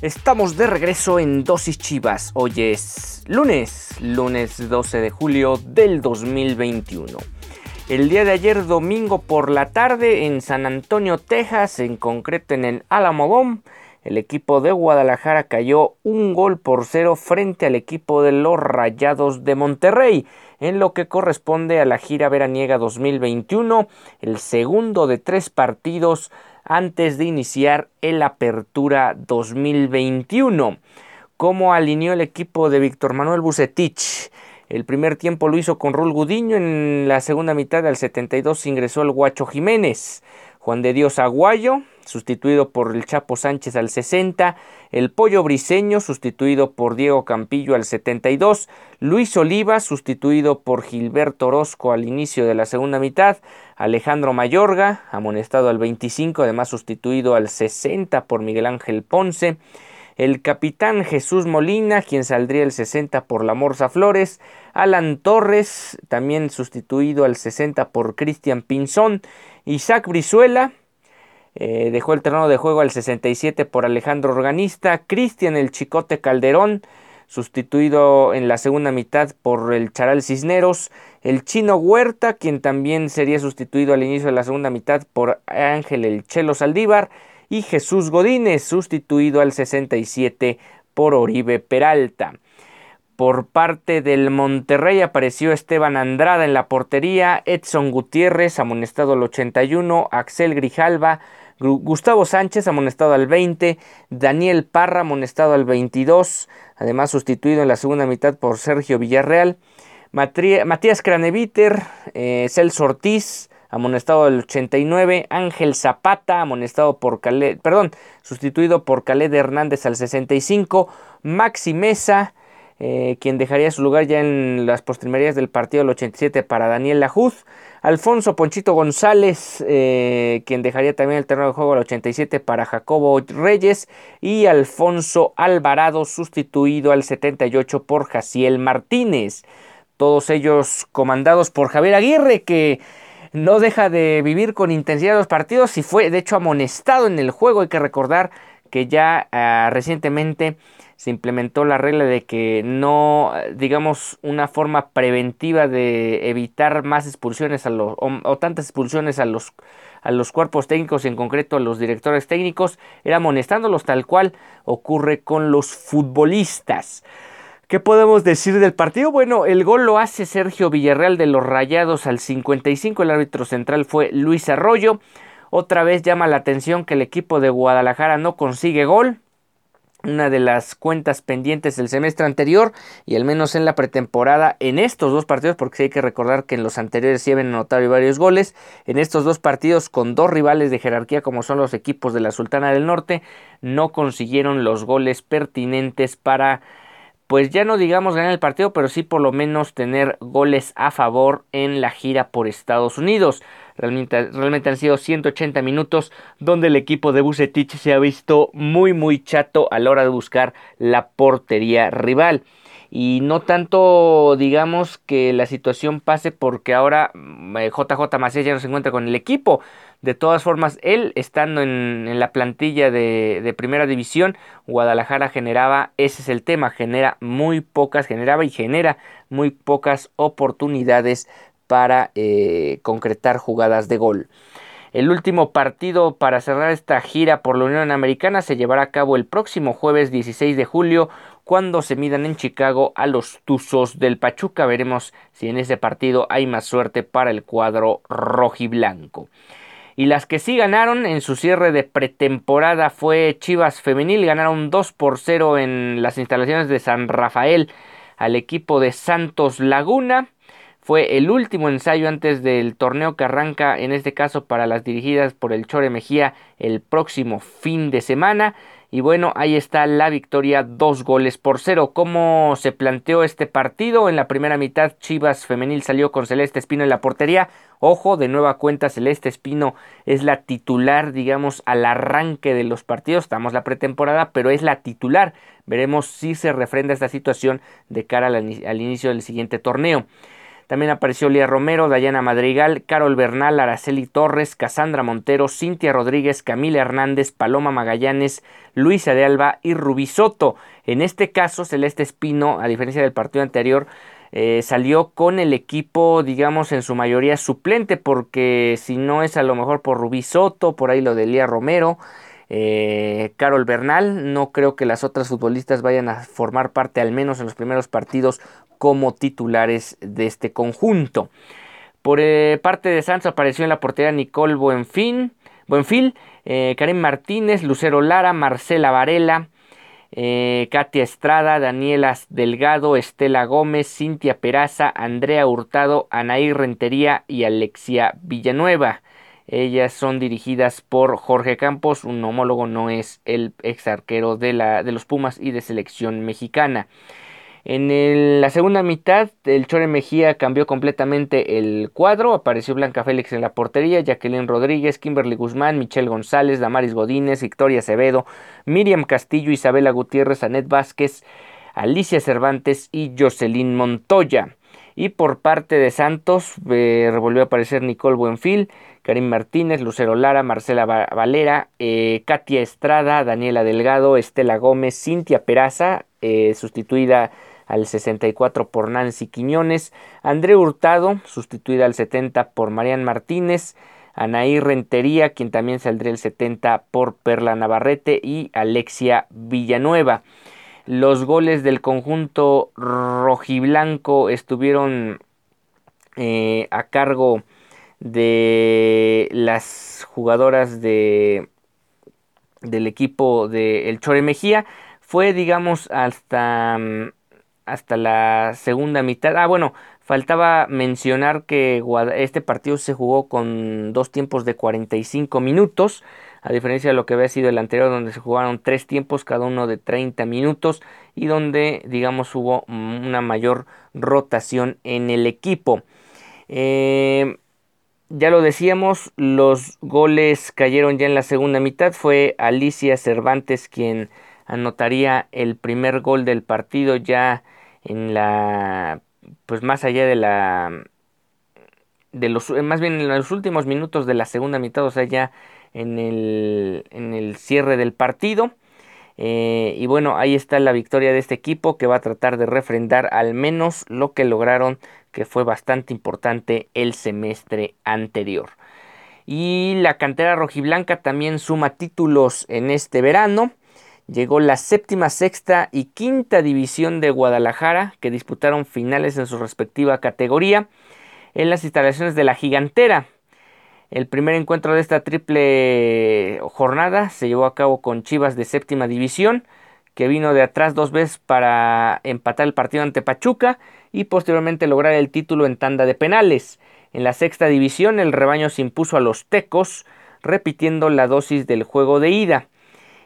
Estamos de regreso en Dosis Chivas. Hoy es lunes, lunes 12 de julio del 2021. El día de ayer, domingo por la tarde, en San Antonio, Texas, en concreto en el Alamo el equipo de Guadalajara cayó un gol por cero frente al equipo de los Rayados de Monterrey, en lo que corresponde a la gira veraniega 2021, el segundo de tres partidos antes de iniciar el Apertura 2021. ¿Cómo alineó el equipo de Víctor Manuel Bucetich? El primer tiempo lo hizo con Rul Gudiño, en la segunda mitad del 72 ingresó el Guacho Jiménez. Juan de Dios Aguayo, sustituido por el Chapo Sánchez al 60, el Pollo Briseño, sustituido por Diego Campillo al 72, Luis Oliva, sustituido por Gilberto Orozco al inicio de la segunda mitad, Alejandro Mayorga, amonestado al 25, además sustituido al 60 por Miguel Ángel Ponce, el capitán Jesús Molina, quien saldría el 60 por la Morza Flores, Alan Torres, también sustituido al 60 por Cristian Pinzón, Isaac Brizuela, eh, dejó el terreno de juego al 67 por Alejandro Organista, Cristian el Chicote Calderón, sustituido en la segunda mitad por el Charal Cisneros, el Chino Huerta, quien también sería sustituido al inicio de la segunda mitad por Ángel el Chelo Saldívar, y Jesús Godínez, sustituido al 67 por Oribe Peralta. Por parte del Monterrey apareció Esteban Andrada en la portería, Edson Gutiérrez amonestado al 81, Axel Grijalva, Gustavo Sánchez amonestado al 20, Daniel Parra amonestado al 22, además sustituido en la segunda mitad por Sergio Villarreal, Matías Craneviter, eh, Celso Ortiz, amonestado al 89, Ángel Zapata, amonestado por Caled, perdón, sustituido por Caled Hernández al 65, Maxi Mesa, eh, quien dejaría su lugar ya en las postrimerías del partido al 87 para Daniel Lajuz, Alfonso Ponchito González, eh, quien dejaría también el terreno de juego al 87 para Jacobo Reyes, y Alfonso Alvarado, sustituido al 78 por Jaciel Martínez. Todos ellos comandados por Javier Aguirre, que no deja de vivir con intensidad los partidos y fue de hecho amonestado en el juego. Hay que recordar que ya ah, recientemente se implementó la regla de que no, digamos, una forma preventiva de evitar más expulsiones a los, o, tantas expulsiones a los, a los cuerpos técnicos, en concreto a los directores técnicos, era amonestándolos tal cual ocurre con los futbolistas. ¿Qué podemos decir del partido? Bueno, el gol lo hace Sergio Villarreal de los Rayados al 55. El árbitro central fue Luis Arroyo. Otra vez llama la atención que el equipo de Guadalajara no consigue gol. Una de las cuentas pendientes del semestre anterior y al menos en la pretemporada en estos dos partidos, porque hay que recordar que en los anteriores sí habían anotado varios goles, en estos dos partidos con dos rivales de jerarquía como son los equipos de la Sultana del Norte, no consiguieron los goles pertinentes para pues ya no digamos ganar el partido, pero sí por lo menos tener goles a favor en la gira por Estados Unidos. Realmente, realmente han sido 180 minutos donde el equipo de Bucetich se ha visto muy muy chato a la hora de buscar la portería rival y no tanto digamos que la situación pase porque ahora JJ mm, Macías ya no se encuentra con el equipo. De todas formas, él estando en, la plantilla de, primera división, Guadalajara generaba, ese es el tema, genera muy pocas, generaba y genera muy pocas oportunidades para eh, concretar jugadas de gol. El último partido para cerrar esta gira por la Unión Americana se llevará a cabo el próximo jueves 16 de julio cuando se midan en Chicago a los Tuzos del Pachuca. Veremos si en ese partido hay más suerte para el cuadro rojiblanco. Y las que sí ganaron en su cierre de pretemporada fue Chivas Femenil. Ganaron 2 por 0 en las instalaciones de San Rafael al equipo de Santos Laguna. Fue el último ensayo antes del torneo que arranca, en este caso para las dirigidas por el Chore Mejía, el próximo fin de semana. Y bueno, ahí está la victoria, dos goles por cero. ¿Cómo se planteó este partido? En la primera mitad, Chivas Femenil salió con Celeste Espino en la portería. Ojo, de nueva cuenta, Celeste Espino es la titular, digamos, al arranque de los partidos. Estamos la pretemporada, pero es la titular. Veremos si se refrenda esta situación de cara al inicio del siguiente torneo. También apareció Lía Romero, Dayana Madrigal, Carol Bernal, Araceli Torres, Casandra Montero, Cintia Rodríguez, Camila Hernández, Paloma Magallanes, Luisa de Alba y Rubí Soto. En este caso, Celeste Espino, a diferencia del partido anterior, eh, salió con el equipo, digamos, en su mayoría suplente, porque si no es a lo mejor por Rubí Soto, por ahí lo de Lía Romero, eh, Carol Bernal, no creo que las otras futbolistas vayan a formar parte, al menos en los primeros partidos, como titulares de este conjunto. Por eh, parte de Santos apareció en la portería Nicole Buenfil, Buenfil eh, Karen Martínez, Lucero Lara, Marcela Varela, Katia Estrada, Daniela Delgado, Estela Gómez, Cintia Peraza, Andrea Hurtado, Anaí Rentería y Alexia Villanueva. Ellas son dirigidas por Jorge Campos, un homólogo no es el ex arquero de, la, de los Pumas y de selección mexicana. En la segunda mitad, el Chore Mejía cambió completamente el cuadro. Apareció Blanca Félix en la portería, Jacqueline Rodríguez, Kimberly Guzmán, Michelle González, Damaris Godínez, Victoria Acevedo, Miriam Castillo, Isabela Gutiérrez, Anet Vázquez, Alicia Cervantes y Jocelyn Montoya. Y por parte de Santos eh, volvió a aparecer Nicole Buenfil, Karim Martínez, Lucero Lara, Marcela Valera, eh, Katia Estrada, Daniela Delgado, Estela Gómez, Cintia Peraza, eh, sustituida al 64 por Nancy Quiñones, André Hurtado, sustituida al 70 por Marian Martínez, Anaí Rentería, quien también saldría el 70 por Perla Navarrete y Alexia Villanueva. Los goles del conjunto rojiblanco estuvieron eh, a cargo de las jugadoras de del equipo de El Chore Mejía fue digamos hasta mm, hasta la segunda mitad. Ah, bueno, faltaba mencionar que este partido se jugó con dos tiempos de 45 minutos, a diferencia de lo que había sido el anterior, donde se jugaron tres tiempos, cada uno de 30 minutos, y donde, digamos, hubo una mayor rotación en el equipo. Eh, ya lo decíamos, los goles cayeron ya en la segunda mitad. Fue Alicia Cervantes quien anotaría el primer gol del partido ya en la pues más allá de la de los más bien en los últimos minutos de la segunda mitad o sea ya en el, en el cierre del partido. Eh, y bueno ahí está la victoria de este equipo que va a tratar de refrendar al menos lo que lograron que fue bastante importante el semestre anterior. Y la cantera rojiblanca también suma títulos en este verano. Llegó la séptima, sexta y quinta división de Guadalajara, que disputaron finales en su respectiva categoría en las instalaciones de la Gigantera. El primer encuentro de esta triple jornada se llevó a cabo con Chivas de séptima división, que vino de atrás dos veces para empatar el partido ante Pachuca y posteriormente lograr el título en tanda de penales. En la sexta división el rebaño se impuso a los Tecos, repitiendo la dosis del juego de ida.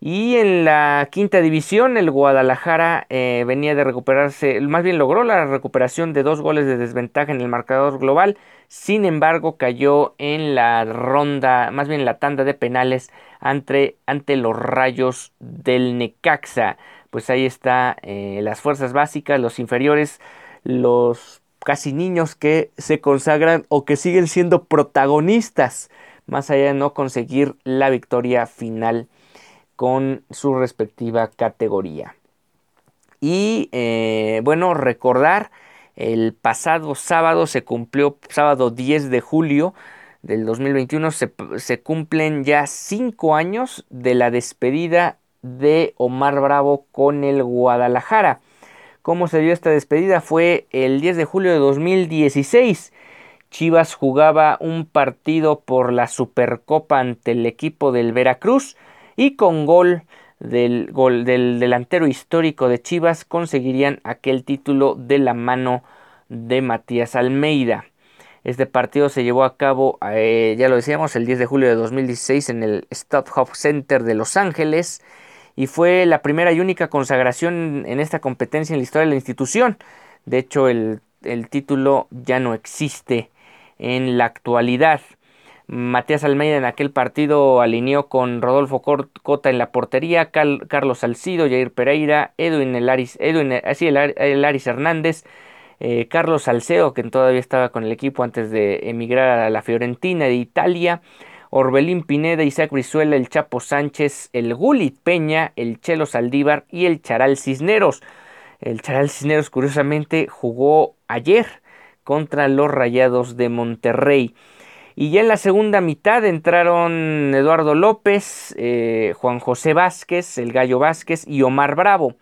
Y en la quinta división, el Guadalajara eh, venía de recuperarse, más bien logró la recuperación de dos goles de desventaja en el marcador global. Sin embargo, cayó en la ronda, más bien la tanda de penales ante, ante los rayos del Necaxa. Pues ahí está eh, las fuerzas básicas, los inferiores, los casi niños que se consagran o que siguen siendo protagonistas, más allá de no conseguir la victoria final con su respectiva categoría. Y eh, bueno, recordar, el pasado sábado se cumplió, sábado 10 de julio del 2021, se, se cumplen ya cinco años de la despedida de Omar Bravo con el Guadalajara. ¿Cómo se dio esta despedida? Fue el 10 de julio de 2016. Chivas jugaba un partido por la Supercopa ante el equipo del Veracruz y con gol del, del delantero histórico de Chivas conseguirían aquel título de la mano de Matías Almeida. Este partido se llevó a cabo, eh, ya lo decíamos, el 10 de julio de 2016 en el Hub Center de Los Ángeles y fue la primera y única consagración en esta competencia en la historia de la institución. De hecho, el, el título ya no existe en la actualidad. Matías Almeida en aquel partido alineó con Rodolfo Cota en la portería, Carlos Salcido, Jair Pereira, Edwin Elaris, Edwin, así Elaris Hernández, eh, Carlos Salcedo, que todavía estaba con el equipo antes de emigrar a la Fiorentina de Italia, Orbelín Pineda, Isaac Brizuela, el Chapo Sánchez, el Gulit Peña, el Chelo Saldívar y el Charal Cisneros. El Charal Cisneros curiosamente jugó ayer contra los Rayados de Monterrey. Y ya en la segunda mitad entraron Eduardo López, eh, Juan José Vázquez, el Gallo Vázquez y Omar Bravo.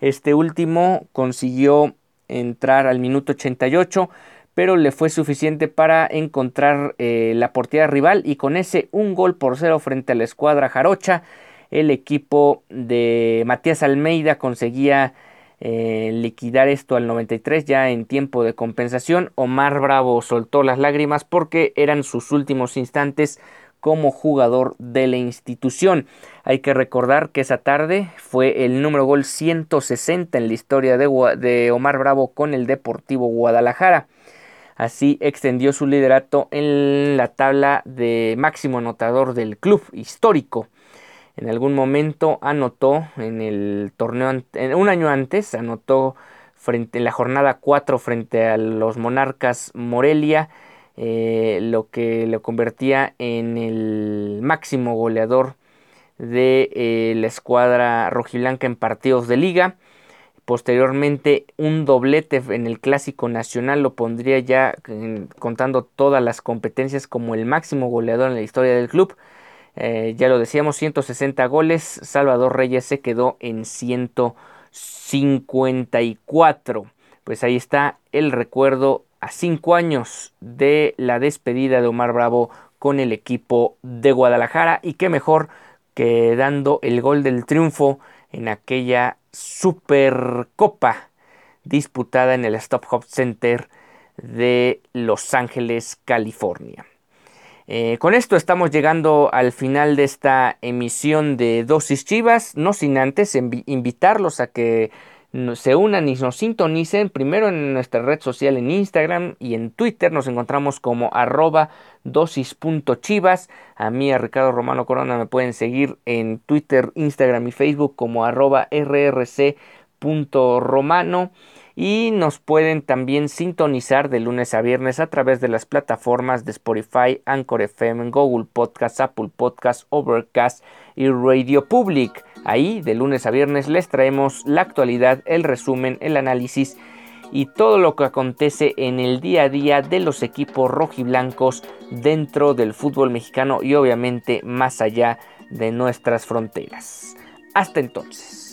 Este último consiguió entrar al minuto 88, pero le fue suficiente para encontrar eh, la portería rival y con ese un gol por cero frente a la escuadra jarocha, el equipo de Matías Almeida conseguía eh, liquidar esto al 93 ya en tiempo de compensación. Omar Bravo soltó las lágrimas porque eran sus últimos instantes como jugador de la institución. Hay que recordar que esa tarde fue el número gol 160 en la historia de, de Omar Bravo con el Deportivo Guadalajara. Así extendió su liderato en la tabla de máximo anotador del club histórico en algún momento anotó en el torneo, un año antes, anotó frente, en la jornada 4 frente a los Monarcas Morelia, eh, lo que lo convertía en el máximo goleador de eh, la escuadra rojiblanca en partidos de liga. Posteriormente, un doblete en el Clásico Nacional lo pondría ya contando todas las competencias como el máximo goleador en la historia del club. Eh, ya lo decíamos, 160 goles. Salvador Reyes se quedó en 154. Pues ahí está el recuerdo a cinco años de la despedida de Omar Bravo con el equipo de Guadalajara. Y qué mejor que dando el gol del triunfo en aquella Supercopa disputada en el Stop Hop Center de Los Ángeles, California. Eh, con esto estamos llegando al final de esta emisión de Dosis Chivas, no sin antes invitarlos a que se unan y nos sintonicen primero en nuestra red social en Instagram y en Twitter. Nos encontramos como arroba dosis.chivas. A mí, a Ricardo Romano Corona, me pueden seguir en Twitter, Instagram y Facebook como arroba rrc.romano y nos pueden también sintonizar de lunes a viernes a través de las plataformas de Spotify, Anchor FM, Google Podcast, Apple Podcast, Overcast y Radio Public. Ahí de lunes a viernes les traemos la actualidad, el resumen, el análisis y todo lo que acontece en el día a día de los equipos rojiblancos dentro del fútbol mexicano y obviamente más allá de nuestras fronteras. Hasta entonces.